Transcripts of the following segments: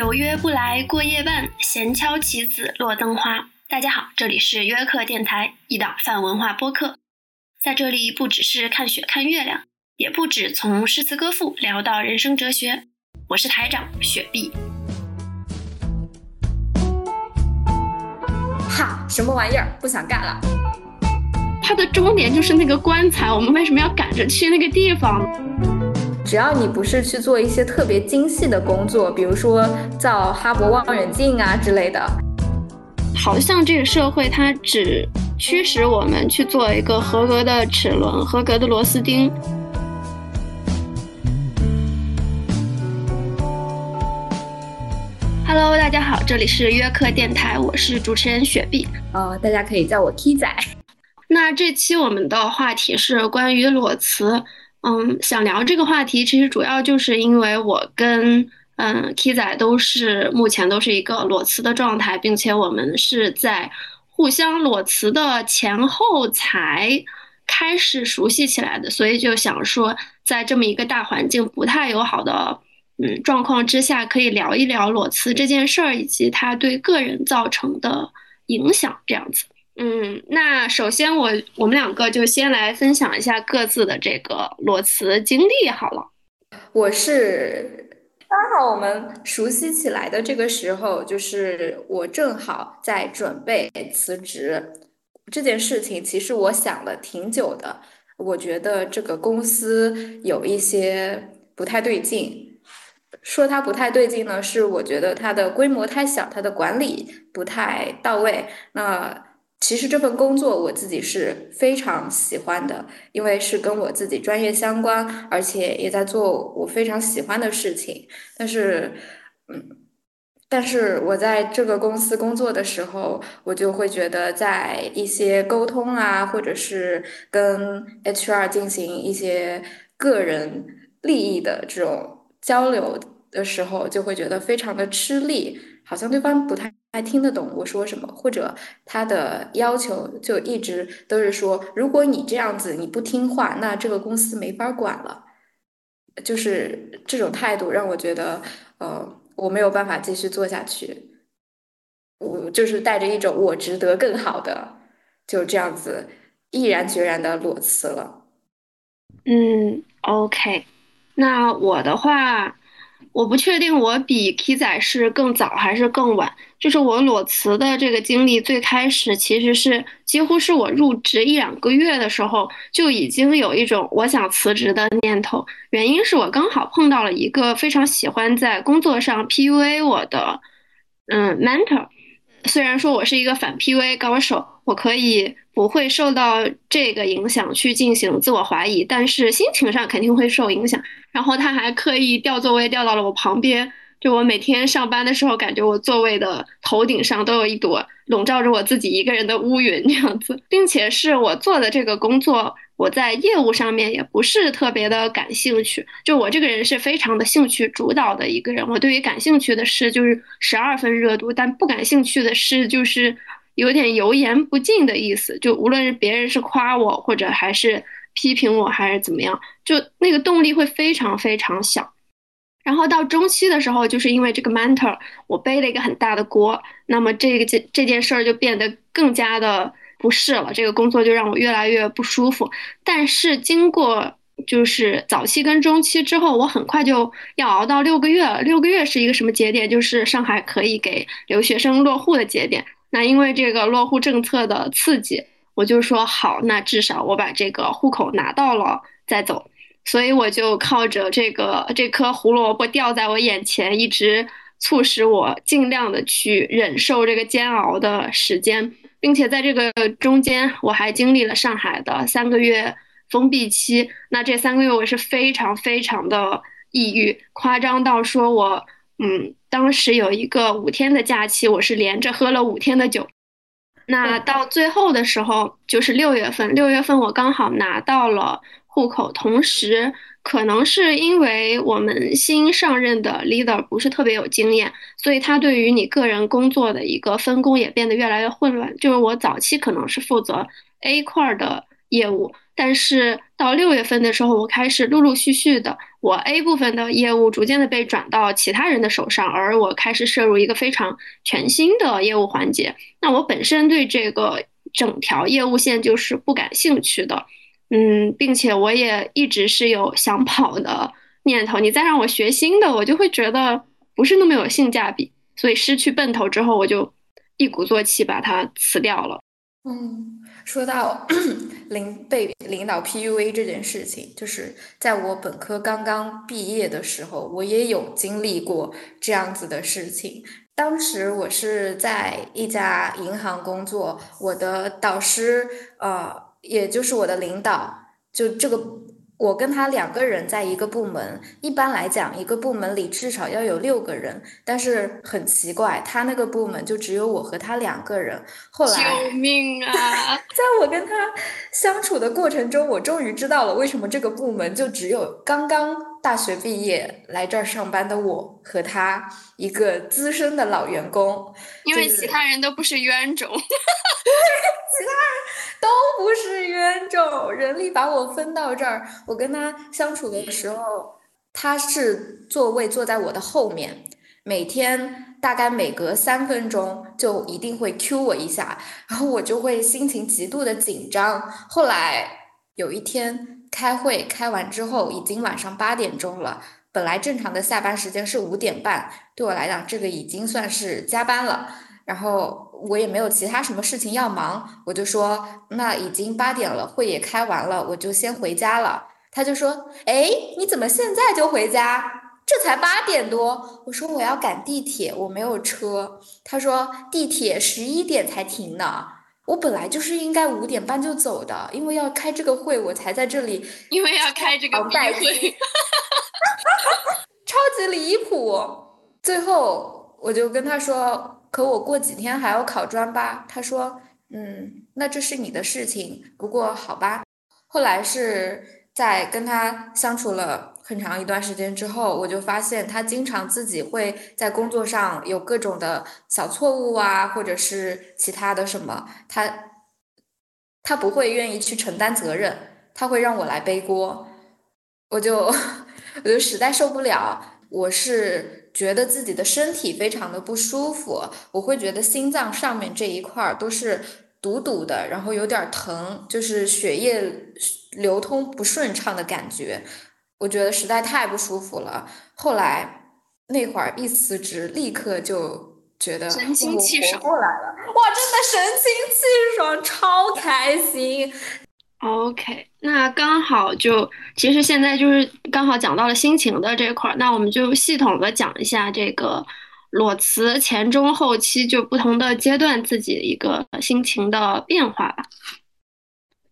有约不来过夜半，闲敲棋子落灯花。大家好，这里是约克电台，一档泛文化播客。在这里，不只是看雪看月亮，也不止从诗词歌赋聊到人生哲学。我是台长雪碧。哈，什么玩意儿？不想干了。它的终点就是那个棺材，我们为什么要赶着去那个地方？只要你不是去做一些特别精细的工作，比如说造哈勃望远镜啊之类的，好像这个社会它只驱使我们去做一个合格的齿轮、合格的螺丝钉。Hello，大家好，这里是约克电台，我是主持人雪碧。呃，大家可以叫我 T 仔。那这期我们的话题是关于裸辞。嗯，想聊这个话题，其实主要就是因为我跟嗯 K 仔都是目前都是一个裸辞的状态，并且我们是在互相裸辞的前后才开始熟悉起来的，所以就想说，在这么一个大环境不太友好的嗯状况之下，可以聊一聊裸辞这件事儿以及它对个人造成的影响，这样子。嗯，那首先我我们两个就先来分享一下各自的这个裸辞经历好了。我是刚好我们熟悉起来的这个时候，就是我正好在准备辞职这件事情，其实我想了挺久的。我觉得这个公司有一些不太对劲，说它不太对劲呢，是我觉得它的规模太小，它的管理不太到位。那其实这份工作我自己是非常喜欢的，因为是跟我自己专业相关，而且也在做我非常喜欢的事情。但是，嗯，但是我在这个公司工作的时候，我就会觉得在一些沟通啊，或者是跟 HR 进行一些个人利益的这种交流的时候，就会觉得非常的吃力，好像对方不太。还听得懂我说什么，或者他的要求就一直都是说，如果你这样子你不听话，那这个公司没法管了。就是这种态度让我觉得，呃，我没有办法继续做下去。我就是带着一种我值得更好的，就这样子毅然决然的裸辞了。嗯，OK，那我的话。我不确定我比 K 仔是更早还是更晚。就是我裸辞的这个经历，最开始其实是几乎是我入职一两个月的时候就已经有一种我想辞职的念头。原因是我刚好碰到了一个非常喜欢在工作上 PUA 我的嗯 mentor。虽然说我是一个反 PUA 高手，我可以不会受到这个影响去进行自我怀疑，但是心情上肯定会受影响。然后他还刻意调座位调到了我旁边，就我每天上班的时候，感觉我座位的头顶上都有一朵笼罩着我自己一个人的乌云这样子，并且是我做的这个工作，我在业务上面也不是特别的感兴趣。就我这个人是非常的兴趣主导的一个人，我对于感兴趣的事就是十二分热度，但不感兴趣的事就是有点油盐不进的意思。就无论是别人是夸我，或者还是。批评我还是怎么样，就那个动力会非常非常小。然后到中期的时候，就是因为这个 mentor，我背了一个很大的锅，那么这个这这件事儿就变得更加的不适了。这个工作就让我越来越不舒服。但是经过就是早期跟中期之后，我很快就要熬到六个月了。六个月是一个什么节点？就是上海可以给留学生落户的节点。那因为这个落户政策的刺激。我就说好，那至少我把这个户口拿到了再走，所以我就靠着这个这颗胡萝卜掉在我眼前，一直促使我尽量的去忍受这个煎熬的时间，并且在这个中间，我还经历了上海的三个月封闭期。那这三个月我是非常非常的抑郁，夸张到说我，嗯，当时有一个五天的假期，我是连着喝了五天的酒。那到最后的时候，就是六月份。六月份我刚好拿到了户口，同时可能是因为我们新上任的 leader 不是特别有经验，所以他对于你个人工作的一个分工也变得越来越混乱。就是我早期可能是负责 A 块的业务。但是到六月份的时候，我开始陆陆续续的，我 A 部分的业务逐渐的被转到其他人的手上，而我开始涉入一个非常全新的业务环节。那我本身对这个整条业务线就是不感兴趣的，嗯，并且我也一直是有想跑的念头。你再让我学新的，我就会觉得不是那么有性价比。所以失去奔头之后，我就一鼓作气把它辞掉了。嗯，说到 领被领导 PUA 这件事情，就是在我本科刚刚毕业的时候，我也有经历过这样子的事情。当时我是在一家银行工作，我的导师，呃，也就是我的领导，就这个。我跟他两个人在一个部门，一般来讲，一个部门里至少要有六个人，但是很奇怪，他那个部门就只有我和他两个人。后来，救命啊！在我跟他相处的过程中，我终于知道了为什么这个部门就只有刚刚大学毕业来这儿上班的我和他一个资深的老员工，因为其他人都不是冤种。其他人都不是冤种，人力把我分到这儿，我跟他相处的时候，他是座位坐在我的后面，每天大概每隔三分钟就一定会 Q 我一下，然后我就会心情极度的紧张。后来有一天开会开完之后，已经晚上八点钟了，本来正常的下班时间是五点半，对我来讲这个已经算是加班了。然后我也没有其他什么事情要忙，我就说那已经八点了，会也开完了，我就先回家了。他就说：“哎，你怎么现在就回家？这才八点多。”我说：“我要赶地铁，我没有车。”他说：“地铁十一点才停呢。”我本来就是应该五点半就走的，因为要开这个会，我才在这里。因为要开这个会，超级离谱。最后我就跟他说。可我过几天还要考专八？他说：“嗯，那这是你的事情。不过好吧。”后来是在跟他相处了很长一段时间之后，我就发现他经常自己会在工作上有各种的小错误啊，或者是其他的什么，他他不会愿意去承担责任，他会让我来背锅，我就 我就实在受不了。我是觉得自己的身体非常的不舒服，我会觉得心脏上面这一块儿都是堵堵的，然后有点疼，就是血液流通不顺畅的感觉，我觉得实在太不舒服了。后来那会儿一辞职，立刻就觉得神清气爽过来了，哇，真的神清气爽，超开心。OK，那刚好就其实现在就是刚好讲到了心情的这块儿，那我们就系统的讲一下这个裸辞前中后期就不同的阶段自己一个心情的变化吧。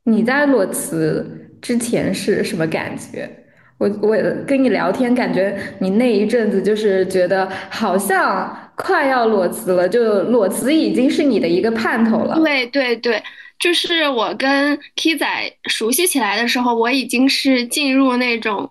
你在裸辞之前是什么感觉？我我跟你聊天，感觉你那一阵子就是觉得好像快要裸辞了，就裸辞已经是你的一个盼头了。对对对。就是我跟 K 仔熟悉起来的时候，我已经是进入那种，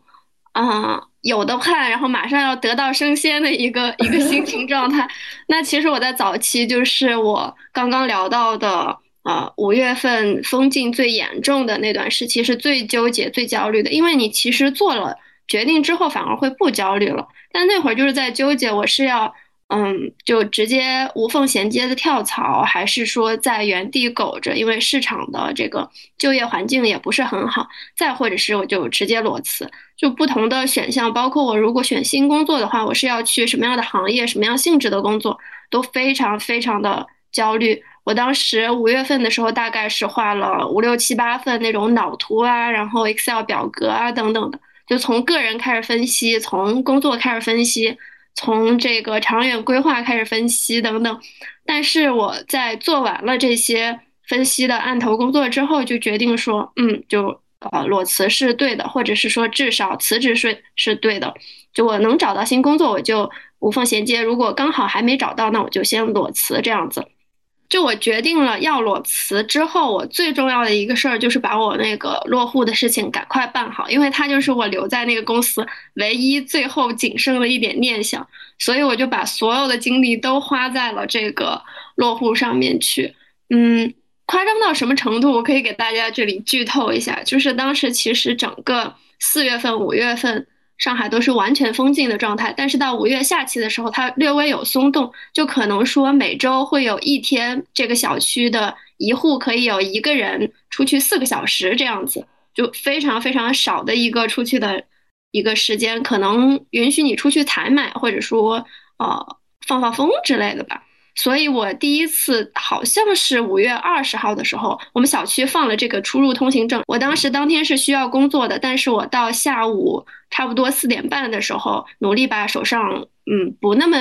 嗯，有的盼，然后马上要得道升仙的一个一个心情状态。那其实我在早期，就是我刚刚聊到的，呃，五月份封禁最严重的那段时期，是最纠结、最焦虑的。因为你其实做了决定之后，反而会不焦虑了。但那会儿就是在纠结，我是要。嗯，就直接无缝衔接的跳槽，还是说在原地苟着？因为市场的这个就业环境也不是很好。再或者是我就直接裸辞，就不同的选项，包括我如果选新工作的话，我是要去什么样的行业、什么样性质的工作，都非常非常的焦虑。我当时五月份的时候，大概是画了五六七八份那种脑图啊，然后 Excel 表格啊等等的，就从个人开始分析，从工作开始分析。从这个长远规划开始分析等等，但是我在做完了这些分析的案头工作之后，就决定说，嗯，就呃裸辞是对的，或者是说至少辞职是是对的。就我能找到新工作，我就无缝衔接；如果刚好还没找到，那我就先裸辞这样子。就我决定了要裸辞之后，我最重要的一个事儿就是把我那个落户的事情赶快办好，因为它就是我留在那个公司唯一最后仅剩的一点念想，所以我就把所有的精力都花在了这个落户上面去。嗯，夸张到什么程度？我可以给大家这里剧透一下，就是当时其实整个四月份、五月份上海都是完全封禁的状态，但是到五月下期的时候，它略微有松动，就可能说每周会有一天这个小区的一户可以有一个人出去四个小时这样子，就非常非常少的一个出去的一个时间，可能允许你出去采买或者说呃放放风之类的吧。所以我第一次好像是五月二十号的时候，我们小区放了这个出入通行证。我当时当天是需要工作的，但是我到下午差不多四点半的时候，努力把手上嗯不那么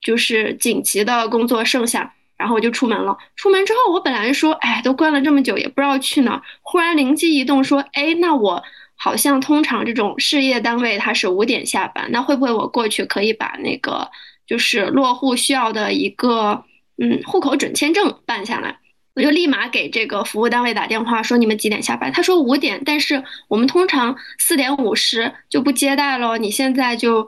就是紧急的工作剩下，然后我就出门了。出门之后，我本来说，哎，都关了这么久，也不知道去哪。忽然灵机一动，说，哎，那我好像通常这种事业单位它是五点下班，那会不会我过去可以把那个。就是落户需要的一个嗯户口准签证办下来，我就立马给这个服务单位打电话说你们几点下班？他说五点，但是我们通常四点五十就不接待了。你现在就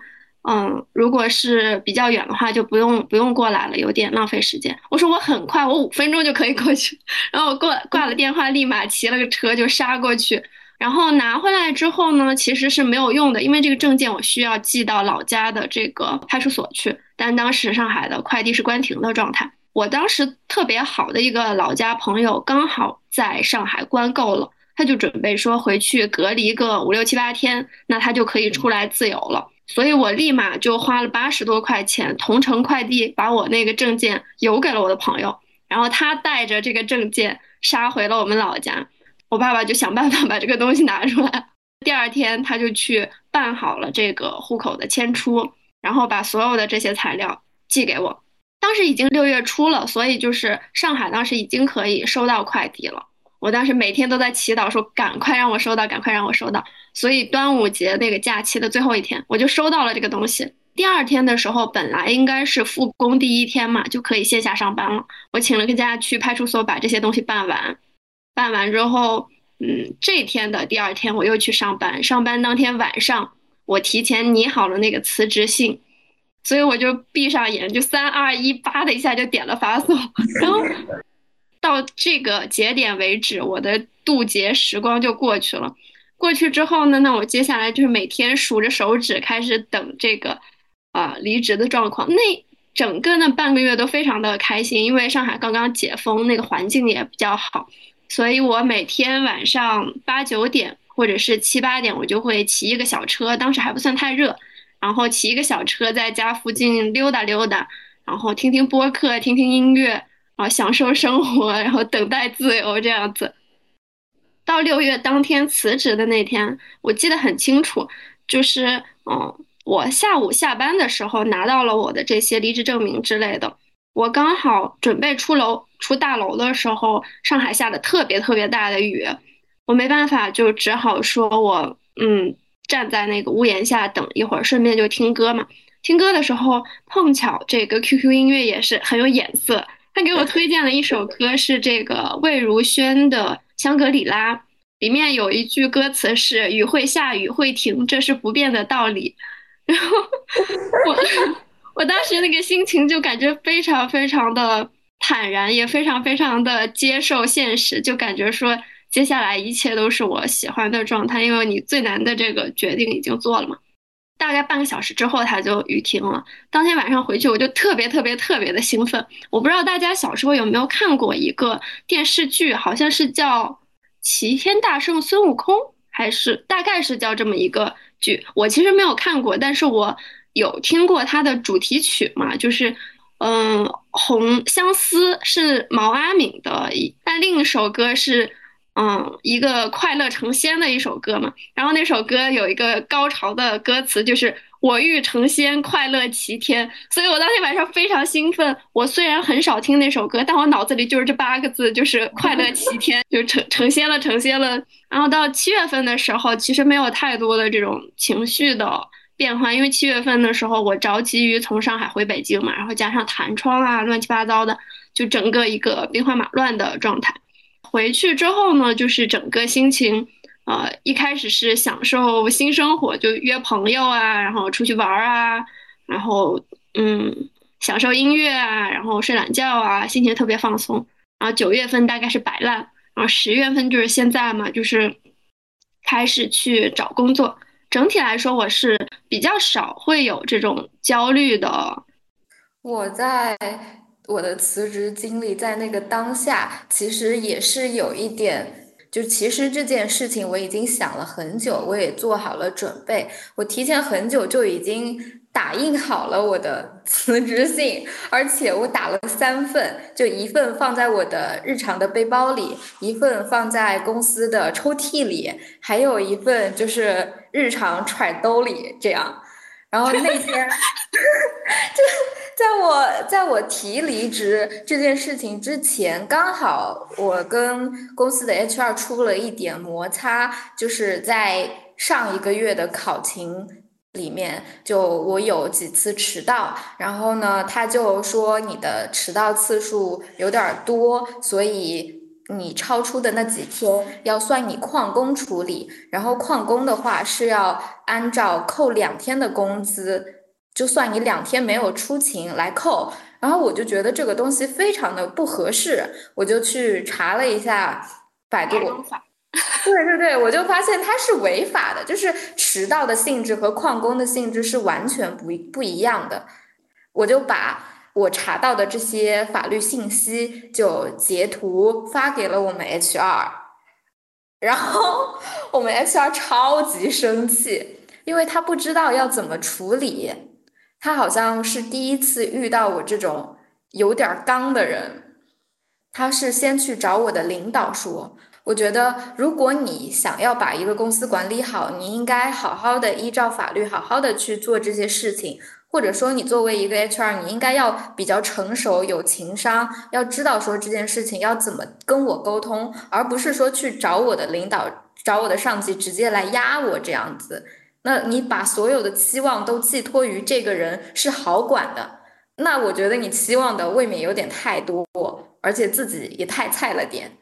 嗯，如果是比较远的话，就不用不用过来了，有点浪费时间。我说我很快，我五分钟就可以过去。然后我挂挂了电话，立马骑了个车就杀过去。然后拿回来之后呢，其实是没有用的，因为这个证件我需要寄到老家的这个派出所去。但当时上海的快递是关停的状态，我当时特别好的一个老家朋友刚好在上海关够了，他就准备说回去隔离个五六七八天，那他就可以出来自由了。所以我立马就花了八十多块钱，同城快递把我那个证件邮给了我的朋友，然后他带着这个证件杀回了我们老家。我爸爸就想办法把这个东西拿出来，第二天他就去办好了这个户口的迁出，然后把所有的这些材料寄给我。当时已经六月初了，所以就是上海当时已经可以收到快递了。我当时每天都在祈祷说赶快让我收到，赶快让我收到。所以端午节那个假期的最后一天，我就收到了这个东西。第二天的时候，本来应该是复工第一天嘛，就可以线下上班了。我请了个假去派出所把这些东西办完。办完之后，嗯，这天的第二天我又去上班。上班当天晚上，我提前拟好了那个辞职信，所以我就闭上眼，就三二一，叭的一下就点了发送。然后到这个节点为止，我的渡劫时光就过去了。过去之后呢，那我接下来就是每天数着手指，开始等这个啊离职的状况。那整个那半个月都非常的开心，因为上海刚刚解封，那个环境也比较好。所以我每天晚上八九点或者是七八点，我就会骑一个小车，当时还不算太热，然后骑一个小车在家附近溜达溜达，然后听听播客，听听音乐，啊，享受生活，然后等待自由这样子。到六月当天辞职的那天，我记得很清楚，就是嗯，我下午下班的时候拿到了我的这些离职证明之类的。我刚好准备出楼出大楼的时候，上海下的特别特别大的雨，我没办法，就只好说我嗯站在那个屋檐下等一会儿，顺便就听歌嘛。听歌的时候碰巧这个 QQ 音乐也是很有眼色，他给我推荐了一首 歌，是这个魏如萱的《香格里拉》，里面有一句歌词是“雨会下，雨会停，这是不变的道理”，然后 我。我当时那个心情就感觉非常非常的坦然，也非常非常的接受现实，就感觉说接下来一切都是我喜欢的状态，因为你最难的这个决定已经做了嘛。大概半个小时之后，它就雨停了。当天晚上回去，我就特别特别特别的兴奋。我不知道大家小时候有没有看过一个电视剧，好像是叫《齐天大圣孙悟空》，还是大概是叫这么一个剧。我其实没有看过，但是我。有听过它的主题曲嘛？就是，嗯，《红相思》是毛阿敏的，但另一首歌是，嗯，一个快乐成仙的一首歌嘛。然后那首歌有一个高潮的歌词，就是“我欲成仙，快乐齐天”。所以我当天晚上非常兴奋。我虽然很少听那首歌，但我脑子里就是这八个字，就是“快乐齐天”，就成成仙了，成仙了。然后到七月份的时候，其实没有太多的这种情绪的。变化，因为七月份的时候我着急于从上海回北京嘛，然后加上弹窗啊，乱七八糟的，就整个一个兵荒马乱的状态。回去之后呢，就是整个心情，呃，一开始是享受新生活，就约朋友啊，然后出去玩啊，然后嗯，享受音乐啊，然后睡懒觉啊，心情特别放松。然后九月份大概是摆烂，然后十月份就是现在嘛，就是开始去找工作。整体来说，我是比较少会有这种焦虑的。我在我的辞职经历，在那个当下，其实也是有一点，就其实这件事情我已经想了很久，我也做好了准备，我提前很久就已经。打印好了我的辞职信，而且我打了三份，就一份放在我的日常的背包里，一份放在公司的抽屉里，还有一份就是日常揣兜里这样。然后那天，就在我在我提离职这件事情之前，刚好我跟公司的 HR 出了一点摩擦，就是在上一个月的考勤。里面就我有几次迟到，然后呢，他就说你的迟到次数有点多，所以你超出的那几天要算你旷工处理，然后旷工的话是要按照扣两天的工资，就算你两天没有出勤来扣，然后我就觉得这个东西非常的不合适，我就去查了一下百度。对对对，我就发现它是违法的，就是迟到的性质和旷工的性质是完全不不一样的。我就把我查到的这些法律信息就截图发给了我们 HR，然后我们 HR 超级生气，因为他不知道要怎么处理，他好像是第一次遇到我这种有点刚的人，他是先去找我的领导说。我觉得，如果你想要把一个公司管理好，你应该好好的依照法律，好好的去做这些事情。或者说，你作为一个 HR，你应该要比较成熟、有情商，要知道说这件事情要怎么跟我沟通，而不是说去找我的领导、找我的上级直接来压我这样子。那你把所有的期望都寄托于这个人是好管的，那我觉得你期望的未免有点太多，而且自己也太菜了点。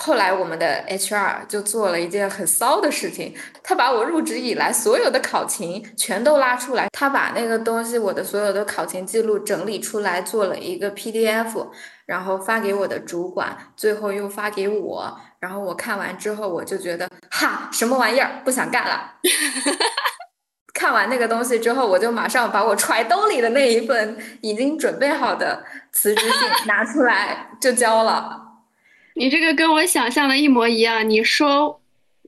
后来，我们的 HR 就做了一件很骚的事情，他把我入职以来所有的考勤全都拉出来，他把那个东西，我的所有的考勤记录整理出来，做了一个 PDF，然后发给我的主管，最后又发给我。然后我看完之后，我就觉得，哈，什么玩意儿，不想干了。看完那个东西之后，我就马上把我揣兜里的那一份已经准备好的辞职信拿出来就交了。你这个跟我想象的一模一样。你说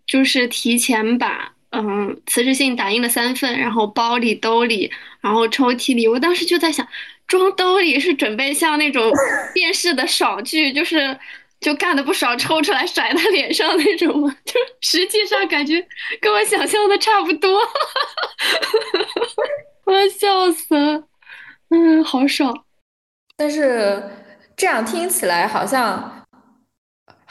就是提前把嗯辞职信打印了三份，然后包里、兜里，然后抽屉里。我当时就在想，装兜里是准备像那种 电视的爽剧，就是就干的不爽抽出来甩他脸上那种吗？就实际上感觉跟我想象的差不多，我要笑死了。嗯，好爽。但是这样听起来好像。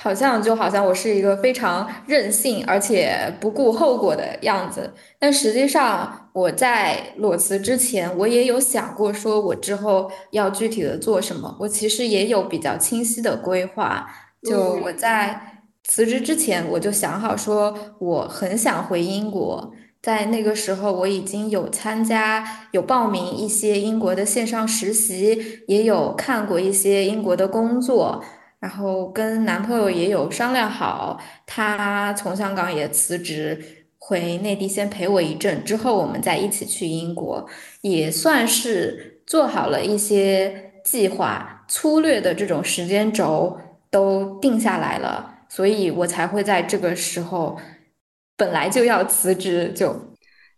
好像就好像我是一个非常任性而且不顾后果的样子，但实际上我在裸辞之前，我也有想过说我之后要具体的做什么，我其实也有比较清晰的规划。就我在辞职之前，我就想好说我很想回英国，在那个时候我已经有参加有报名一些英国的线上实习，也有看过一些英国的工作。然后跟男朋友也有商量好，他从香港也辞职回内地先陪我一阵，之后我们再一起去英国，也算是做好了一些计划，粗略的这种时间轴都定下来了，所以我才会在这个时候本来就要辞职就。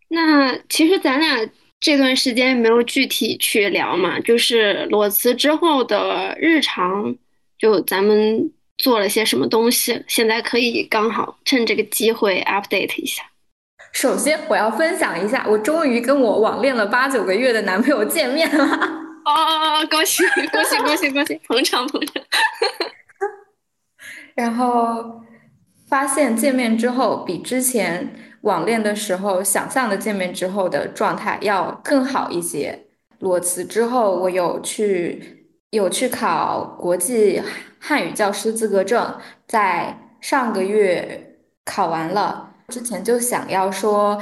那其实咱俩这段时间没有具体去聊嘛，就是裸辞之后的日常。就咱们做了些什么东西，现在可以刚好趁这个机会 update 一下。首先，我要分享一下，我终于跟我网恋了八九个月的男朋友见面了。哦哦哦！恭喜恭喜恭喜恭喜！捧场捧场。然后发现见面之后，比之前网恋的时候想象的见面之后的状态要更好一些。裸辞之后，我有去。有去考国际汉语教师资格证，在上个月考完了。之前就想要说，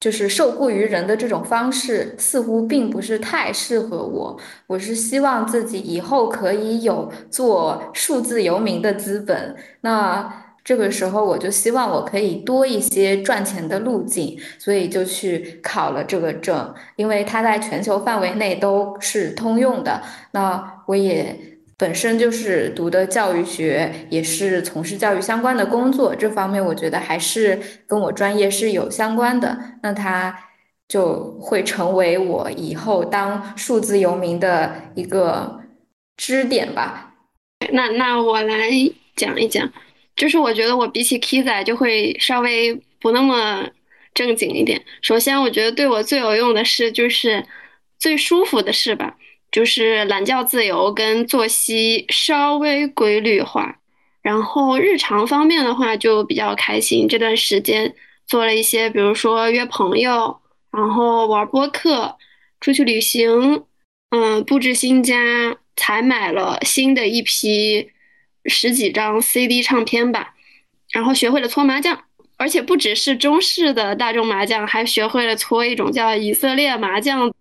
就是受雇于人的这种方式，似乎并不是太适合我。我是希望自己以后可以有做数字游民的资本。那这个时候，我就希望我可以多一些赚钱的路径，所以就去考了这个证，因为它在全球范围内都是通用的。那我也。本身就是读的教育学，也是从事教育相关的工作，这方面我觉得还是跟我专业是有相关的。那它就会成为我以后当数字游民的一个支点吧。那那我来讲一讲，就是我觉得我比起 K 仔就会稍微不那么正经一点。首先，我觉得对我最有用的事就是最舒服的事吧。就是懒觉自由跟作息稍微规律化，然后日常方面的话就比较开心。这段时间做了一些，比如说约朋友，然后玩播客，出去旅行，嗯，布置新家，才买了新的一批十几张 CD 唱片吧，然后学会了搓麻将，而且不只是中式的大众麻将，还学会了搓一种叫以色列麻将。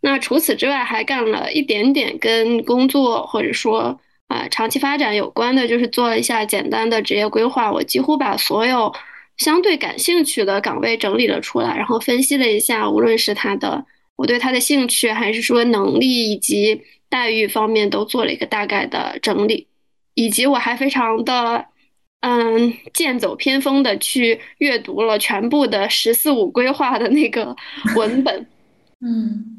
那除此之外，还干了一点点跟工作或者说啊长期发展有关的，就是做了一下简单的职业规划。我几乎把所有相对感兴趣的岗位整理了出来，然后分析了一下，无论是他的我对他的兴趣，还是说能力以及待遇方面，都做了一个大概的整理。以及我还非常的嗯剑走偏锋的去阅读了全部的“十四五”规划的那个文本，嗯。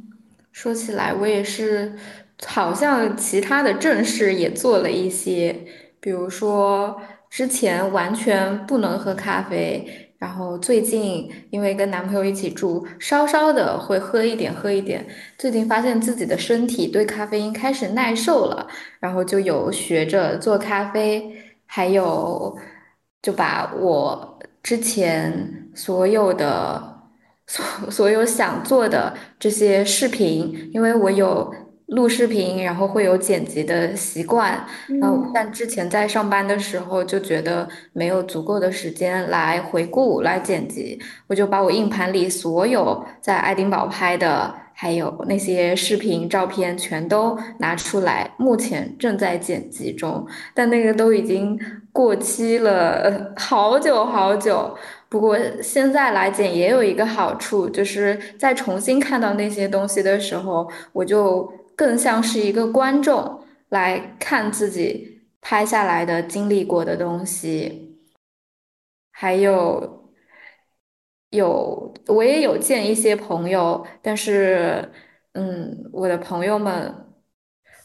说起来，我也是，好像其他的正事也做了一些，比如说之前完全不能喝咖啡，然后最近因为跟男朋友一起住，稍稍的会喝一点，喝一点。最近发现自己的身体对咖啡因开始耐受了，然后就有学着做咖啡，还有就把我之前所有的。所所有想做的这些视频，因为我有录视频，然后会有剪辑的习惯。嗯，但之前在上班的时候就觉得没有足够的时间来回顾、来剪辑，我就把我硬盘里所有在爱丁堡拍的，还有那些视频、照片全都拿出来，目前正在剪辑中，但那个都已经过期了 好久好久。不过现在来剪也有一个好处，就是在重新看到那些东西的时候，我就更像是一个观众来看自己拍下来的、经历过的东西。还有，有我也有见一些朋友，但是，嗯，我的朋友们。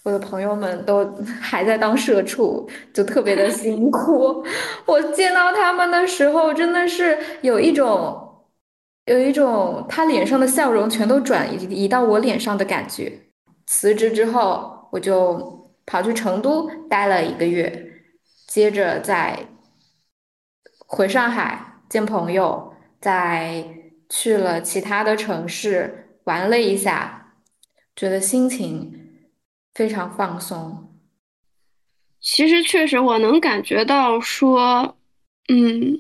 我的朋友们都 还在当社畜，就特别的辛苦。我见到他们的时候，真的是有一种，有一种他脸上的笑容全都转移移到我脸上的感觉。辞职之后，我就跑去成都待了一个月，接着再回上海见朋友，再去了其他的城市玩了一下，觉得心情。非常放松。其实确实，我能感觉到说，嗯，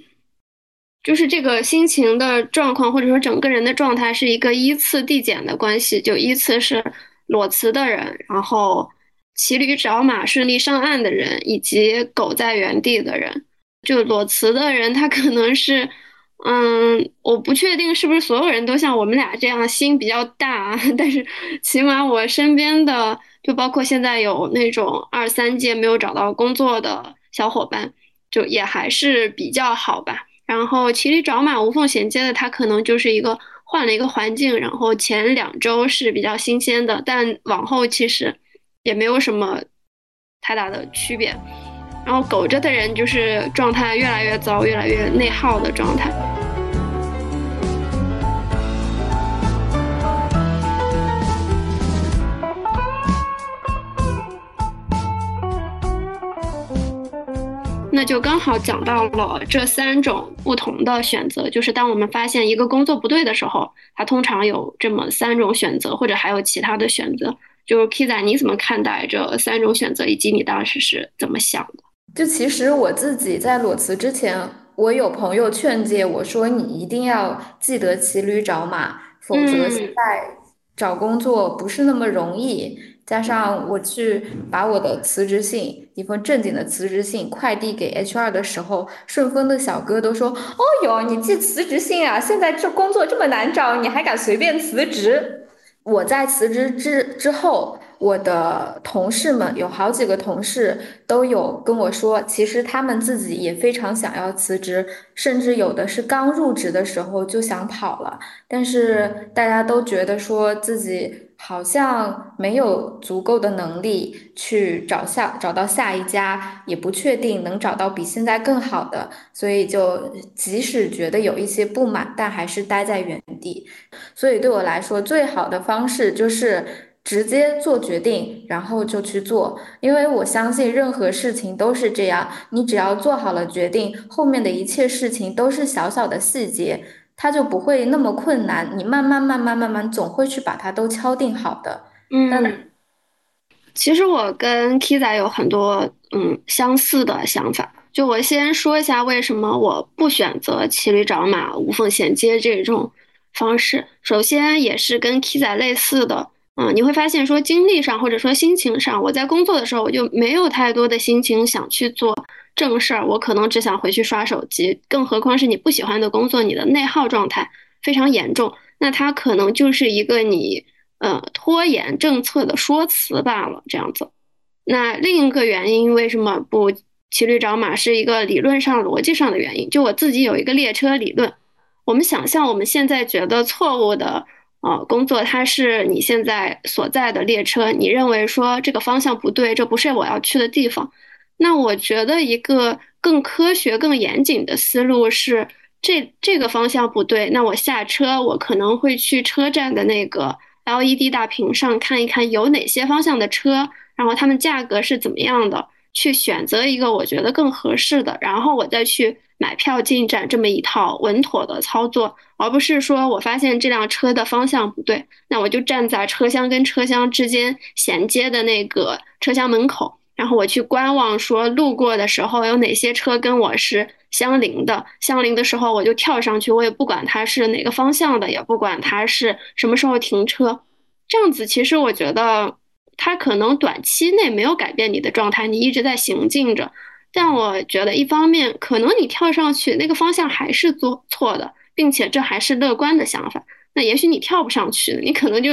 就是这个心情的状况，或者说整个人的状态，是一个依次递减的关系。就依次是裸辞的人，然后骑驴找马顺利上岸的人，以及苟在原地的人。就裸辞的人，他可能是。嗯，我不确定是不是所有人都像我们俩这样心比较大，但是起码我身边的，就包括现在有那种二三届没有找到工作的小伙伴，就也还是比较好吧。然后骑驴找马无缝衔接的，他可能就是一个换了一个环境，然后前两周是比较新鲜的，但往后其实也没有什么太大的区别。然后苟着的人就是状态越来越糟，越来越内耗的状态。那就刚好讲到了这三种不同的选择，就是当我们发现一个工作不对的时候，它通常有这么三种选择，或者还有其他的选择。就是 K 仔，你怎么看待这三种选择，以及你当时是怎么想的？就其实我自己在裸辞之前，我有朋友劝诫我说，你一定要记得骑驴找马，否则现嗯在找工作不是那么容易。加上我去把我的辞职信，一份正经的辞职信快递给 HR 的时候，顺丰的小哥都说：“哦哟，你寄辞职信啊？现在这工作这么难找，你还敢随便辞职？”我在辞职之之后，我的同事们有好几个同事都有跟我说，其实他们自己也非常想要辞职，甚至有的是刚入职的时候就想跑了，但是大家都觉得说自己好像没有足够的能力去找下找到下一家，也不确定能找到比现在更好的，所以就即使觉得有一些不满，但还是待在原地。所以对我来说，最好的方式就是直接做决定，然后就去做。因为我相信任何事情都是这样，你只要做好了决定，后面的一切事情都是小小的细节，它就不会那么困难。你慢慢慢慢慢慢，总会去把它都敲定好的。嗯。其实我跟 Kiza 有很多嗯相似的想法。就我先说一下为什么我不选择骑驴找马、无缝衔接这种方式。首先也是跟 Kiza 类似的，嗯，你会发现说精力上或者说心情上，我在工作的时候我就没有太多的心情想去做正事儿，我可能只想回去刷手机。更何况是你不喜欢的工作，你的内耗状态非常严重，那它可能就是一个你。呃，拖延政策的说辞罢了，这样子。那另一个原因，为什么不骑驴找马，是一个理论上、逻辑上的原因。就我自己有一个列车理论，我们想象我们现在觉得错误的呃工作，它是你现在所在的列车，你认为说这个方向不对，这不是我要去的地方。那我觉得一个更科学、更严谨的思路是，这这个方向不对，那我下车，我可能会去车站的那个。LED 大屏上看一看有哪些方向的车，然后它们价格是怎么样的，去选择一个我觉得更合适的，然后我再去买票进站这么一套稳妥的操作，而不是说我发现这辆车的方向不对，那我就站在车厢跟车厢之间衔接的那个车厢门口。然后我去观望，说路过的时候有哪些车跟我是相邻的，相邻的时候我就跳上去，我也不管它是哪个方向的，也不管它是什么时候停车。这样子其实我觉得它可能短期内没有改变你的状态，你一直在行进着。但我觉得一方面可能你跳上去那个方向还是做错的，并且这还是乐观的想法。那也许你跳不上去，你可能就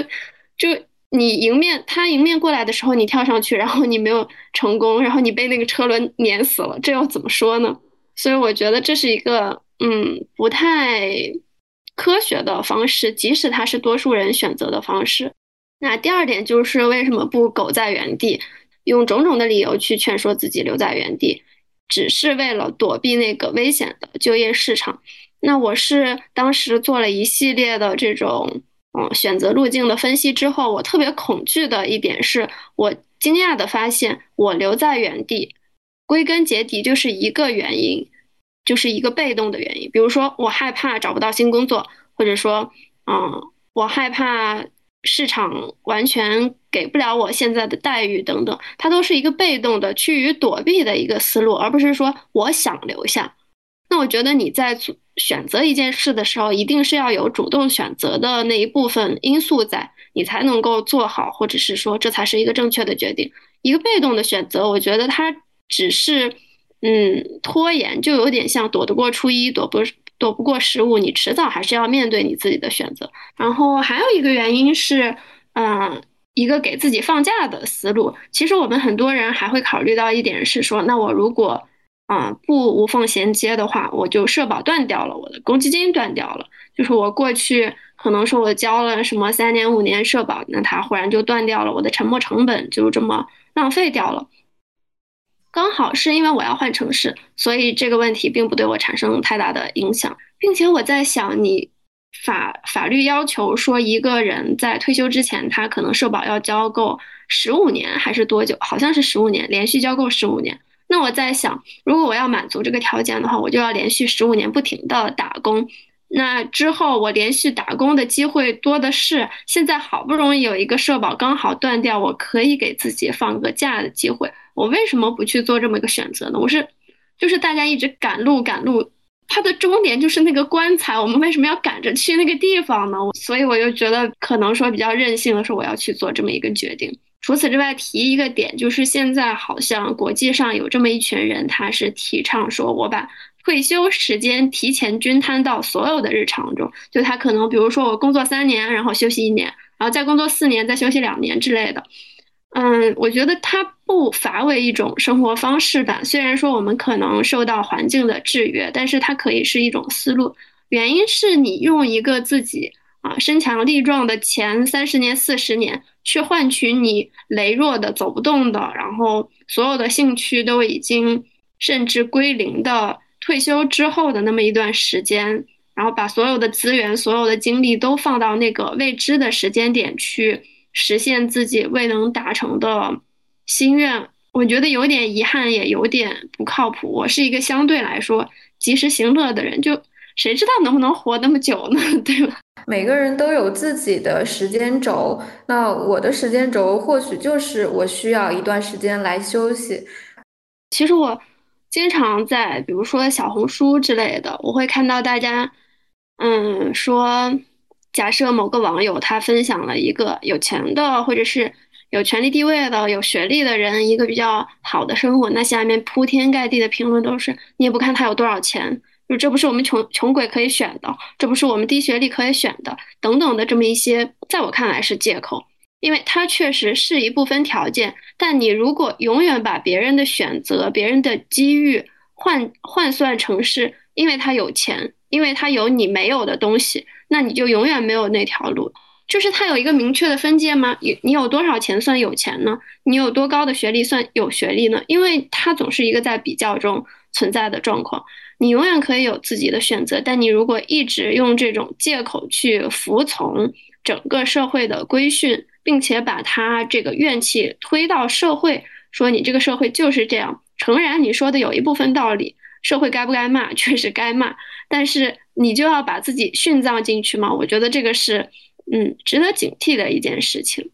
就。你迎面他迎面过来的时候，你跳上去，然后你没有成功，然后你被那个车轮碾死了，这又怎么说呢？所以我觉得这是一个嗯不太科学的方式，即使它是多数人选择的方式。那第二点就是为什么不苟在原地，用种种的理由去劝说自己留在原地，只是为了躲避那个危险的就业市场。那我是当时做了一系列的这种。选择路径的分析之后，我特别恐惧的一点是，我惊讶的发现，我留在原地，归根结底就是一个原因，就是一个被动的原因。比如说，我害怕找不到新工作，或者说，嗯，我害怕市场完全给不了我现在的待遇等等，它都是一个被动的趋于躲避的一个思路，而不是说我想留下。那我觉得你在选择一件事的时候，一定是要有主动选择的那一部分因素在，你才能够做好，或者是说这才是一个正确的决定。一个被动的选择，我觉得它只是嗯拖延，就有点像躲得过初一，躲不躲不过十五，你迟早还是要面对你自己的选择。然后还有一个原因是，嗯，一个给自己放假的思路。其实我们很多人还会考虑到一点是说，那我如果啊，不无缝衔接的话，我就社保断掉了，我的公积金断掉了。就是我过去可能说我交了什么三年五年社保，那它忽然就断掉了，我的沉没成本就这么浪费掉了。刚好是因为我要换城市，所以这个问题并不对我产生太大的影响，并且我在想，你法法律要求说一个人在退休之前，他可能社保要交够十五年还是多久？好像是十五年，连续交够十五年。那我在想，如果我要满足这个条件的话，我就要连续十五年不停的打工。那之后我连续打工的机会多的是。现在好不容易有一个社保刚好断掉，我可以给自己放个假的机会。我为什么不去做这么一个选择呢？我是，就是大家一直赶路赶路，它的终点就是那个棺材，我们为什么要赶着去那个地方呢？所以我就觉得可能说比较任性的是我要去做这么一个决定。除此之外，提一个点，就是现在好像国际上有这么一群人，他是提倡说我把退休时间提前均摊到所有的日常中，就他可能比如说我工作三年，然后休息一年，然后再工作四年，再休息两年之类的。嗯，我觉得它不乏为一种生活方式吧。虽然说我们可能受到环境的制约，但是它可以是一种思路。原因是你用一个自己啊身强力壮的前三十年、四十年，去换取你羸弱的、走不动的，然后所有的兴趣都已经甚至归零的退休之后的那么一段时间，然后把所有的资源、所有的精力都放到那个未知的时间点去。实现自己未能达成的心愿，我觉得有点遗憾，也有点不靠谱。我是一个相对来说及时行乐的人，就谁知道能不能活那么久呢？对吧？每个人都有自己的时间轴，那我的时间轴或许就是我需要一段时间来休息。其实我经常在，比如说小红书之类的，我会看到大家，嗯，说。假设某个网友他分享了一个有钱的或者是有权力地位的有学历的人一个比较好的生活，那下面铺天盖地的评论都是你也不看他有多少钱，就这不是我们穷穷鬼可以选的，这不是我们低学历可以选的，等等的这么一些，在我看来是借口，因为它确实是一部分条件，但你如果永远把别人的选择、别人的机遇换换算成是因为他有钱，因为他有你没有的东西。那你就永远没有那条路，就是它有一个明确的分界吗？你你有多少钱算有钱呢？你有多高的学历算有学历呢？因为它总是一个在比较中存在的状况。你永远可以有自己的选择，但你如果一直用这种借口去服从整个社会的规训，并且把他这个怨气推到社会，说你这个社会就是这样，诚然你说的有一部分道理。社会该不该骂？确实该骂，但是你就要把自己殉葬进去吗？我觉得这个是，嗯，值得警惕的一件事情。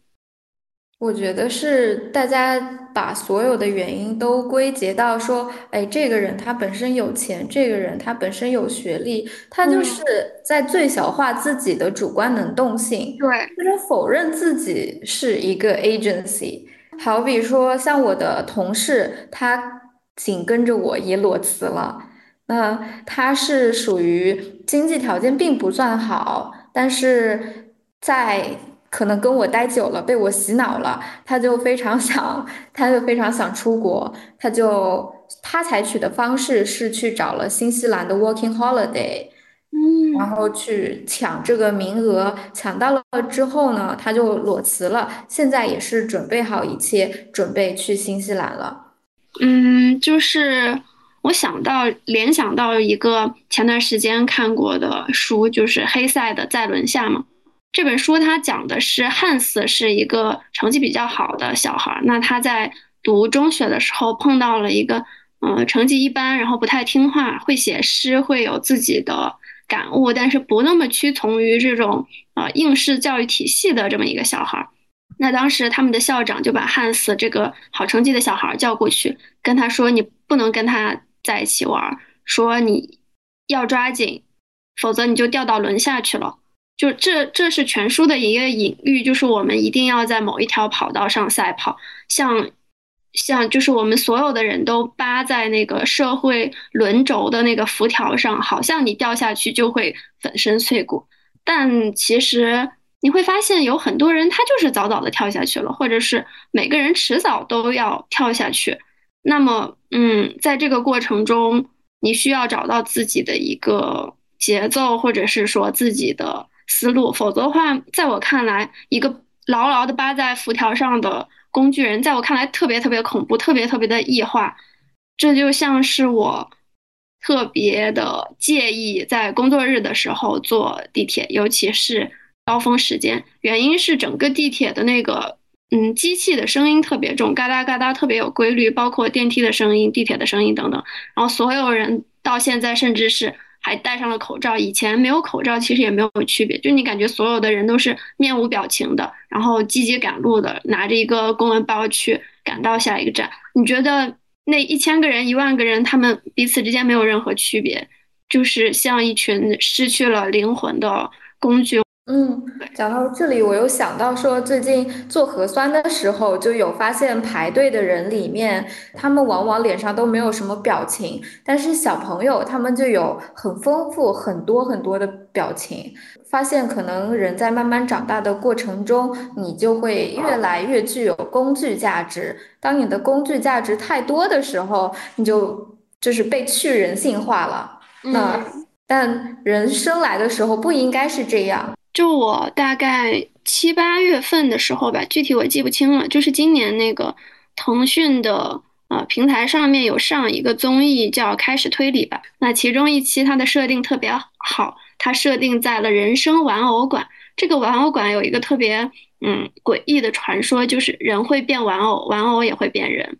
我觉得是大家把所有的原因都归结到说，哎，这个人他本身有钱，这个人他本身有学历，他就是在最小化自己的主观能动性，对，就是否认自己是一个 agency。好比说，像我的同事，他。紧跟着我也裸辞了，那他是属于经济条件并不算好，但是在可能跟我待久了，被我洗脑了，他就非常 想，他就非常想出国，他就他采取的方式是去找了新西兰的 Working Holiday，嗯，然后去抢这个名额，抢到了之后呢，他就裸辞了，现在也是准备好一切，准备去新西兰了。嗯，就是我想到联想到一个前段时间看过的书，就是黑塞的《在轮下》嘛。这本书它讲的是汉斯是一个成绩比较好的小孩，那他在读中学的时候碰到了一个嗯成绩一般，然后不太听话，会写诗，会有自己的感悟，但是不那么屈从于这种呃应试教育体系的这么一个小孩。那当时他们的校长就把汉斯这个好成绩的小孩叫过去，跟他说：“你不能跟他在一起玩，说你要抓紧，否则你就掉到轮下去了。”就这，这是全书的一个隐喻，就是我们一定要在某一条跑道上赛跑，像像就是我们所有的人都扒在那个社会轮轴的那个辐条上，好像你掉下去就会粉身碎骨，但其实。你会发现有很多人他就是早早的跳下去了，或者是每个人迟早都要跳下去。那么，嗯，在这个过程中，你需要找到自己的一个节奏，或者是说自己的思路，否则的话，在我看来，一个牢牢的扒在辐条上的工具人，在我看来特别特别恐怖，特别特别的异化。这就像是我特别的介意在工作日的时候坐地铁，尤其是。高峰时间，原因是整个地铁的那个，嗯，机器的声音特别重，嘎哒嘎哒，特别有规律，包括电梯的声音、地铁的声音等等。然后所有人到现在甚至是还戴上了口罩，以前没有口罩其实也没有区别，就你感觉所有的人都是面无表情的，然后积极赶路的，拿着一个公文包去赶到下一个站。你觉得那一千个人、一万个人，他们彼此之间没有任何区别？就是像一群失去了灵魂的工具。嗯，讲到这里，我又想到说，最近做核酸的时候，就有发现排队的人里面，他们往往脸上都没有什么表情，但是小朋友他们就有很丰富、很多很多的表情。发现可能人在慢慢长大的过程中，你就会越来越具有工具价值。当你的工具价值太多的时候，你就就是被去人性化了。那但人生来的时候不应该是这样。就我大概七八月份的时候吧，具体我记不清了。就是今年那个腾讯的呃平台上面有上一个综艺叫《开始推理吧》，那其中一期它的设定特别好，它设定在了人生玩偶馆。这个玩偶馆有一个特别嗯诡异的传说，就是人会变玩偶，玩偶也会变人。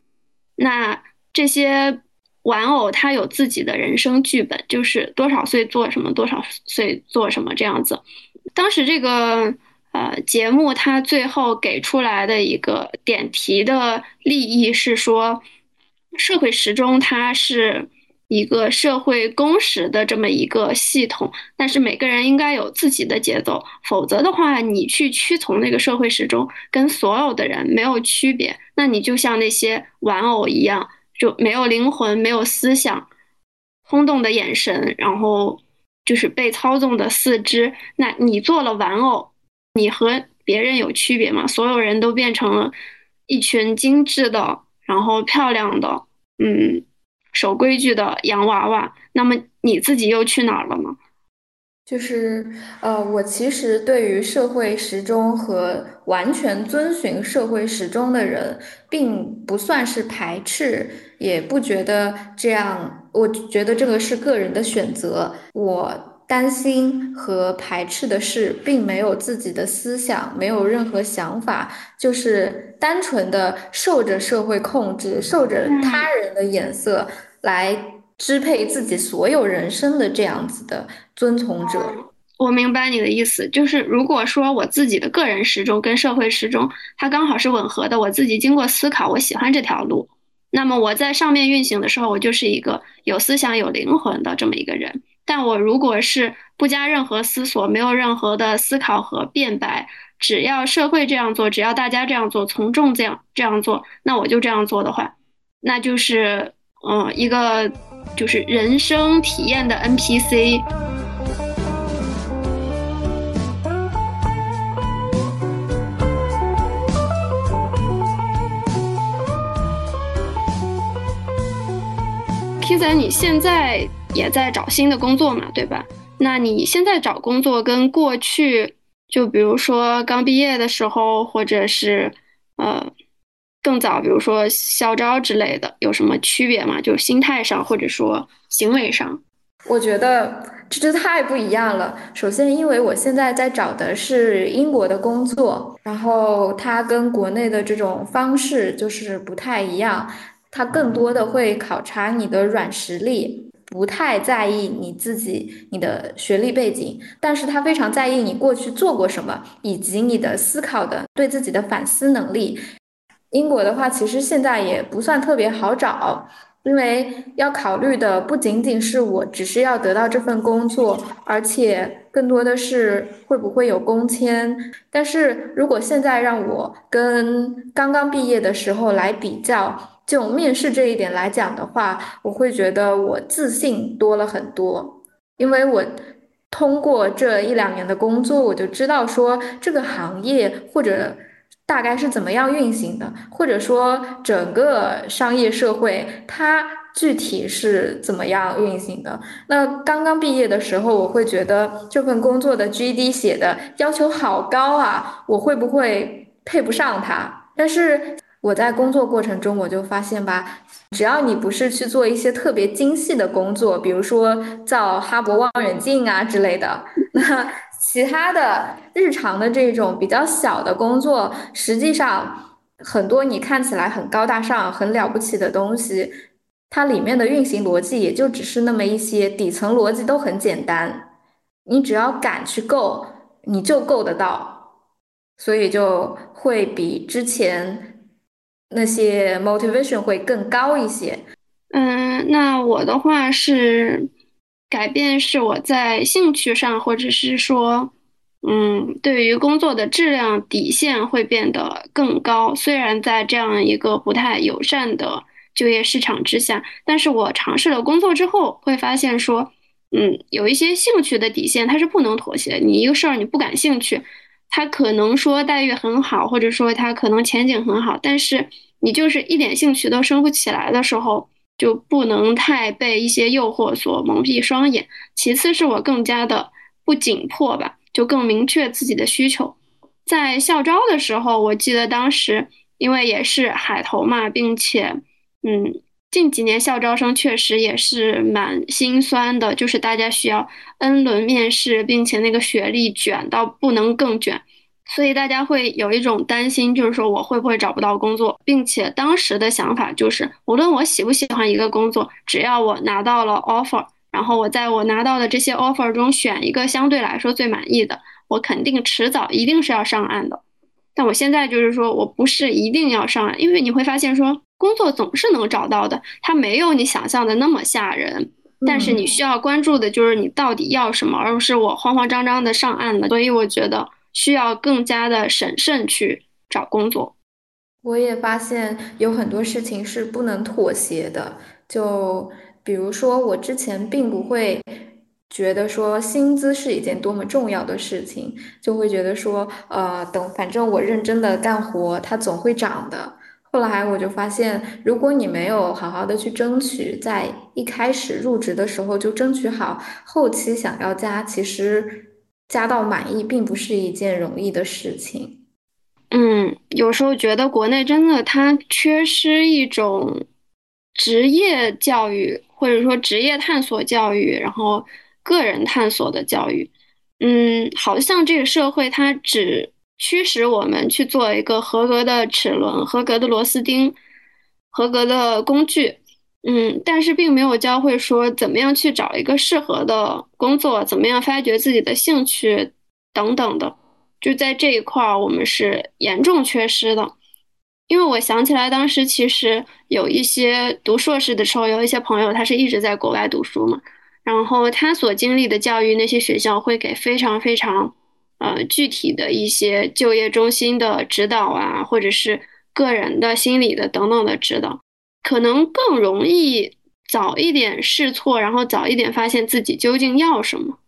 那这些玩偶它有自己的人生剧本，就是多少岁做什么，多少岁做什么这样子。当时这个呃节目，它最后给出来的一个点题的利益是说，社会时钟它是一个社会公时的这么一个系统，但是每个人应该有自己的节奏，否则的话，你去屈从那个社会时钟，跟所有的人没有区别，那你就像那些玩偶一样，就没有灵魂，没有思想，空洞的眼神，然后。就是被操纵的四肢，那你做了玩偶，你和别人有区别吗？所有人都变成了一群精致的，然后漂亮的，嗯，守规矩的洋娃娃，那么你自己又去哪儿了呢？就是，呃，我其实对于社会时钟和完全遵循社会时钟的人，并不算是排斥，也不觉得这样。我觉得这个是个人的选择。我担心和排斥的是，并没有自己的思想，没有任何想法，就是单纯的受着社会控制，受着他人的眼色来。支配自己所有人生的这样子的遵从者，我明白你的意思，就是如果说我自己的个人时钟跟社会时钟它刚好是吻合的，我自己经过思考，我喜欢这条路，那么我在上面运行的时候，我就是一个有思想、有灵魂的这么一个人。但我如果是不加任何思索，没有任何的思考和辩白，只要社会这样做，只要大家这样做，从众这样这样做，那我就这样做的话，那就是嗯一个。就是人生体验的 NPC。K 仔，你现在也在找新的工作嘛？对吧？那你现在找工作跟过去，就比如说刚毕业的时候，或者是呃。更早，比如说校招之类的，有什么区别吗？就是心态上，或者说行为上？我觉得这这太不一样了。首先，因为我现在在找的是英国的工作，然后它跟国内的这种方式就是不太一样。它更多的会考察你的软实力，不太在意你自己你的学历背景，但是它非常在意你过去做过什么，以及你的思考的对自己的反思能力。英国的话，其实现在也不算特别好找，因为要考虑的不仅仅是我只是要得到这份工作，而且更多的是会不会有工签。但是如果现在让我跟刚刚毕业的时候来比较，就面试这一点来讲的话，我会觉得我自信多了很多，因为我通过这一两年的工作，我就知道说这个行业或者。大概是怎么样运行的，或者说整个商业社会它具体是怎么样运行的？那刚刚毕业的时候，我会觉得这份工作的 GD 写的要求好高啊，我会不会配不上它？但是我在工作过程中，我就发现吧，只要你不是去做一些特别精细的工作，比如说造哈勃望远镜啊之类的，那。其他的日常的这种比较小的工作，实际上很多你看起来很高大上、很了不起的东西，它里面的运行逻辑也就只是那么一些，底层逻辑都很简单。你只要敢去够，你就够得到，所以就会比之前那些 motivation 会更高一些。嗯，那我的话是。改变是我在兴趣上，或者是说，嗯，对于工作的质量底线会变得更高。虽然在这样一个不太友善的就业市场之下，但是我尝试了工作之后，会发现说，嗯，有一些兴趣的底线它是不能妥协。你一个事儿你不感兴趣，他可能说待遇很好，或者说他可能前景很好，但是你就是一点兴趣都生不起来的时候。就不能太被一些诱惑所蒙蔽双眼。其次是我更加的不紧迫吧，就更明确自己的需求。在校招的时候，我记得当时因为也是海投嘛，并且，嗯，近几年校招生确实也是蛮心酸的，就是大家需要 N 轮面试，并且那个学历卷到不能更卷。所以大家会有一种担心，就是说我会不会找不到工作，并且当时的想法就是，无论我喜不喜欢一个工作，只要我拿到了 offer，然后我在我拿到的这些 offer 中选一个相对来说最满意的，我肯定迟早一定是要上岸的。但我现在就是说我不是一定要上岸，因为你会发现说工作总是能找到的，它没有你想象的那么吓人。但是你需要关注的就是你到底要什么，而不是我慌慌张张的上岸了。所以我觉得。需要更加的审慎去找工作。我也发现有很多事情是不能妥协的，就比如说我之前并不会觉得说薪资是一件多么重要的事情，就会觉得说呃等反正我认真的干活，它总会涨的。后来我就发现，如果你没有好好的去争取，在一开始入职的时候就争取好，后期想要加，其实。加到满意并不是一件容易的事情。嗯，有时候觉得国内真的它缺失一种职业教育，或者说职业探索教育，然后个人探索的教育。嗯，好像这个社会它只驱使我们去做一个合格的齿轮、合格的螺丝钉、合格的工具。嗯，但是并没有教会说怎么样去找一个适合的工作，怎么样发掘自己的兴趣等等的，就在这一块儿我们是严重缺失的。因为我想起来，当时其实有一些读硕士的时候，有一些朋友他是一直在国外读书嘛，然后他所经历的教育，那些学校会给非常非常呃具体的一些就业中心的指导啊，或者是个人的心理的等等的指导。可能更容易早一点试错，然后早一点发现自己究竟要什么。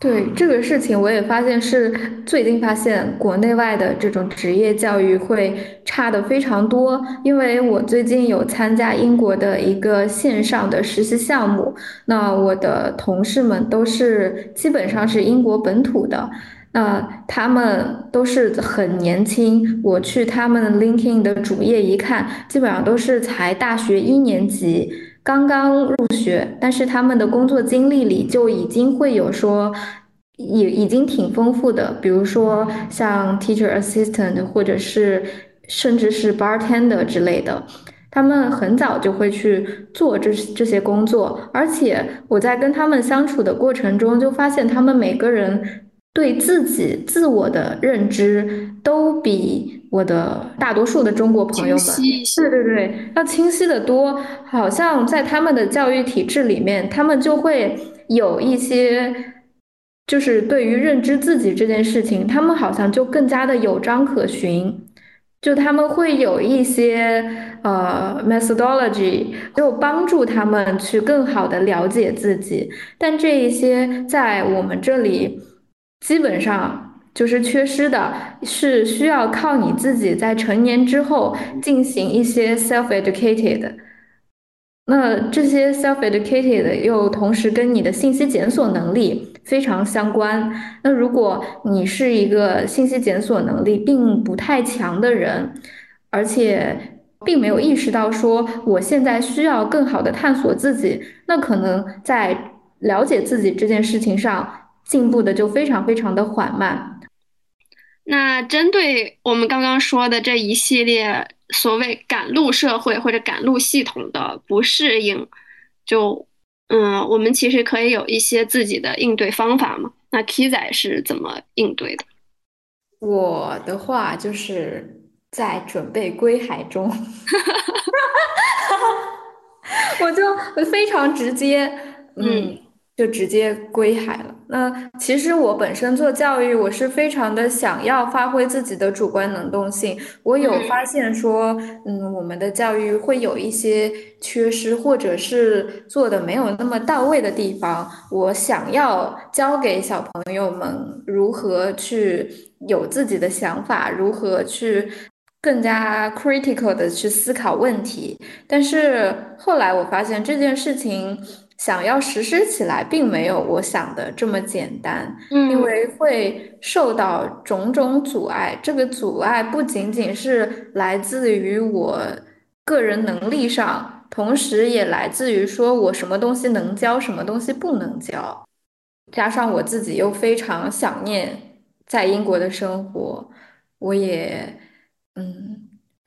对这个事情，我也发现是最近发现国内外的这种职业教育会差的非常多。因为我最近有参加英国的一个线上的实习项目，那我的同事们都是基本上是英国本土的。那他们都是很年轻，我去他们 LinkedIn 的主页一看，基本上都是才大学一年级，刚刚入学，但是他们的工作经历里就已经会有说，也已经挺丰富的，比如说像 teacher assistant，或者是甚至是 bartender 之类的，他们很早就会去做这这些工作，而且我在跟他们相处的过程中，就发现他们每个人。对自己自我的认知都比我的大多数的中国朋友们，对对对，要清晰的多。好像在他们的教育体制里面，他们就会有一些，就是对于认知自己这件事情，他们好像就更加的有章可循。就他们会有一些呃 methodology，就帮助他们去更好的了解自己。但这一些在我们这里。基本上就是缺失的，是需要靠你自己在成年之后进行一些 self educated。那这些 self educated 又同时跟你的信息检索能力非常相关。那如果你是一个信息检索能力并不太强的人，而且并没有意识到说我现在需要更好的探索自己，那可能在了解自己这件事情上。进步的就非常非常的缓慢。那针对我们刚刚说的这一系列所谓赶路社会或者赶路系统的不适应，就嗯，我们其实可以有一些自己的应对方法嘛。那 K 仔是怎么应对的？我的话就是在准备归海中，我就非常直接，嗯。就直接归海了。那其实我本身做教育，我是非常的想要发挥自己的主观能动性。我有发现说，嗯，我们的教育会有一些缺失，或者是做的没有那么到位的地方。我想要教给小朋友们如何去有自己的想法，如何去更加 critical 的去思考问题。但是后来我发现这件事情。想要实施起来，并没有我想的这么简单，因为会受到种种阻碍。这个阻碍不仅仅是来自于我个人能力上，同时也来自于说我什么东西能教，什么东西不能教。加上我自己又非常想念在英国的生活，我也嗯。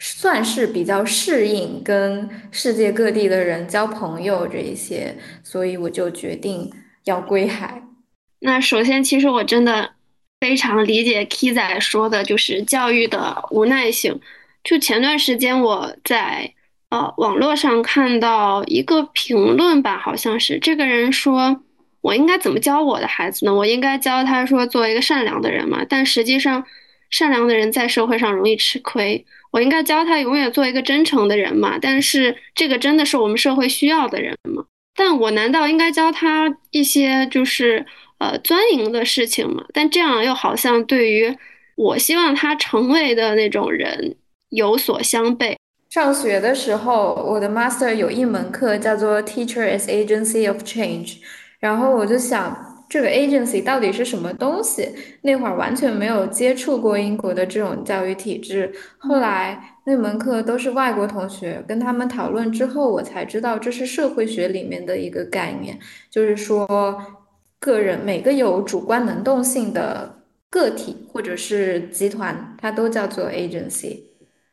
算是比较适应跟世界各地的人交朋友这一些，所以我就决定要归海。那首先，其实我真的非常理解 K 仔说的，就是教育的无奈性。就前段时间我在呃网络上看到一个评论吧，好像是这个人说，我应该怎么教我的孩子呢？我应该教他说做一个善良的人嘛？但实际上，善良的人在社会上容易吃亏。我应该教他永远做一个真诚的人嘛？但是这个真的是我们社会需要的人吗？但我难道应该教他一些就是呃钻营的事情吗？但这样又好像对于我希望他成为的那种人有所相悖。上学的时候，我的 master 有一门课叫做 Teacher as Agency of Change，然后我就想。这个 agency 到底是什么东西？那会儿完全没有接触过英国的这种教育体制。后来那门课都是外国同学，跟他们讨论之后，我才知道这是社会学里面的一个概念，就是说个人每个有主观能动性的个体或者是集团，它都叫做 agency。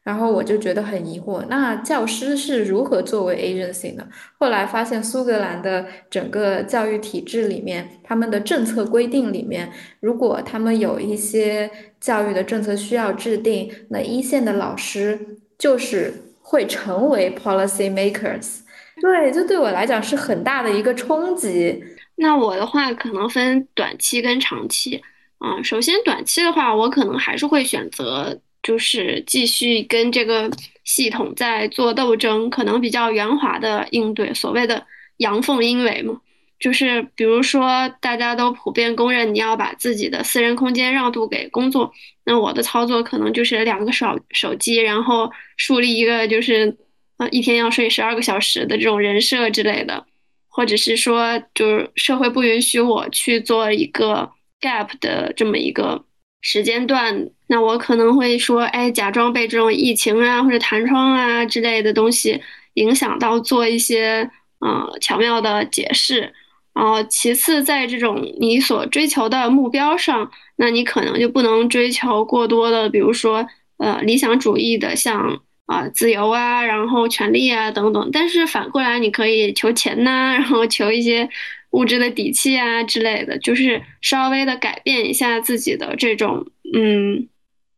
然后我就觉得很疑惑，那教师是如何作为 agency 呢？后来发现苏格兰的整个教育体制里面，他们的政策规定里面，如果他们有一些教育的政策需要制定，那一线的老师就是会成为 policy makers。对，这对我来讲是很大的一个冲击。那我的话可能分短期跟长期。嗯，首先短期的话，我可能还是会选择。就是继续跟这个系统在做斗争，可能比较圆滑的应对，所谓的阳奉阴违嘛。就是比如说，大家都普遍公认你要把自己的私人空间让渡给工作，那我的操作可能就是两个手手机，然后树立一个就是呃一天要睡十二个小时的这种人设之类的，或者是说就是社会不允许我去做一个 gap 的这么一个。时间段，那我可能会说，哎，假装被这种疫情啊或者弹窗啊之类的东西影响到，做一些呃巧妙的解释。然后，其次，在这种你所追求的目标上，那你可能就不能追求过多的，比如说呃理想主义的，像啊自由啊，然后权利啊等等。但是反过来，你可以求钱呐，然后求一些。物质的底气啊之类的，就是稍微的改变一下自己的这种嗯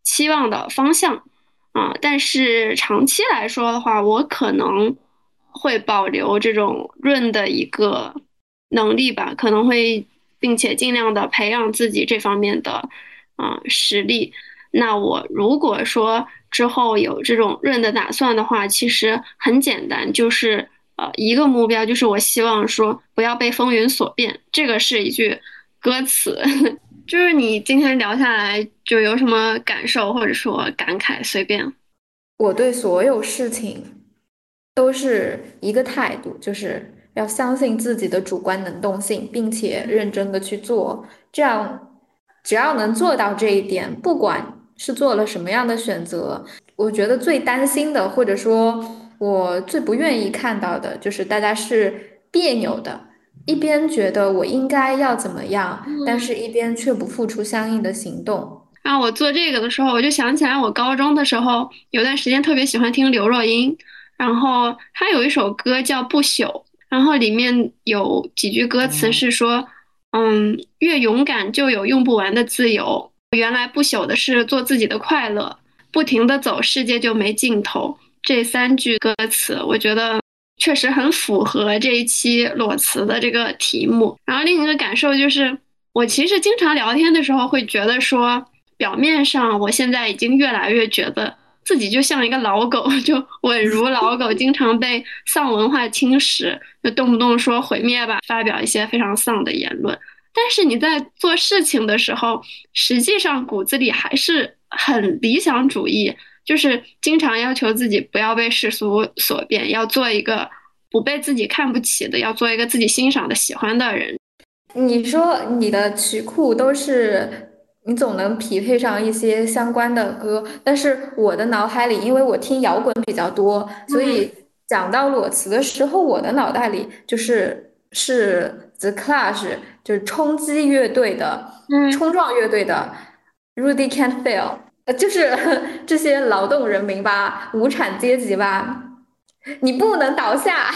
期望的方向啊，但是长期来说的话，我可能会保留这种润的一个能力吧，可能会并且尽量的培养自己这方面的啊实力。那我如果说之后有这种润的打算的话，其实很简单，就是。呃，一个目标就是我希望说不要被风云所变，这个是一句歌词。就是你今天聊下来就有什么感受或者说感慨？随便。我对所有事情都是一个态度，就是要相信自己的主观能动性，并且认真的去做。这样，只要能做到这一点，不管是做了什么样的选择，我觉得最担心的或者说。我最不愿意看到的就是大家是别扭的，一边觉得我应该要怎么样，但是一边却不付出相应的行动。然后我做这个的时候，我就想起来我高中的时候有段时间特别喜欢听刘若英，然后她有一首歌叫《不朽》，然后里面有几句歌词是说：“嗯，越勇敢就有用不完的自由，原来不朽的是做自己的快乐，不停的走，世界就没尽头。”这三句歌词，我觉得确实很符合这一期裸辞的这个题目。然后另一个感受就是，我其实经常聊天的时候会觉得说，表面上我现在已经越来越觉得自己就像一个老狗，就稳如老狗，经常被丧文化侵蚀，就动不动说毁灭吧，发表一些非常丧的言论。但是你在做事情的时候，实际上骨子里还是很理想主义。就是经常要求自己不要被世俗所变，要做一个不被自己看不起的，要做一个自己欣赏的、喜欢的人。你说你的曲库都是你总能匹配上一些相关的歌，但是我的脑海里，因为我听摇滚比较多，所以讲到裸辞的时候，我的脑袋里就是是 The Clash，就是冲击乐队的、冲撞乐队的 Rudy Can't Fail。呃就是 这些劳动人民吧，无产阶级吧，你不能倒下，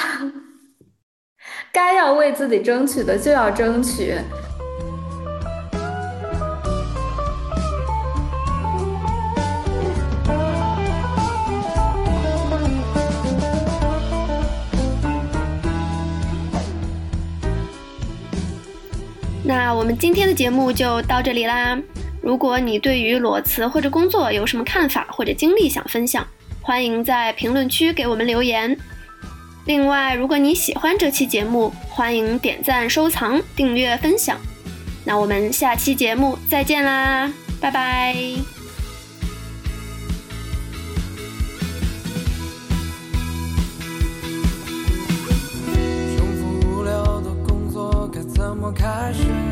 该要为自己争取的就要争取。那我们今天的节目就到这里啦。如果你对于裸辞或者工作有什么看法或者经历想分享，欢迎在评论区给我们留言。另外，如果你喜欢这期节目，欢迎点赞、收藏、订阅、分享。那我们下期节目再见啦，拜拜。重复无聊的工作该怎么开始？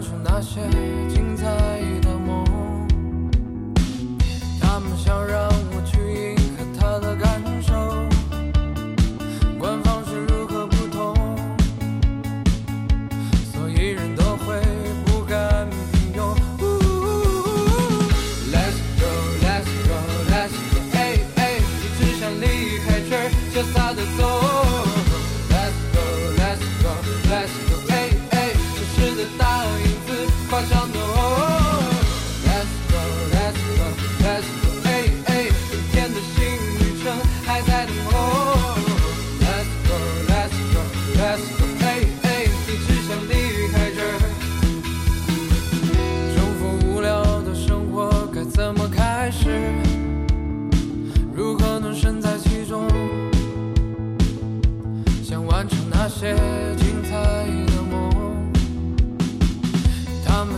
出那些精彩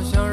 相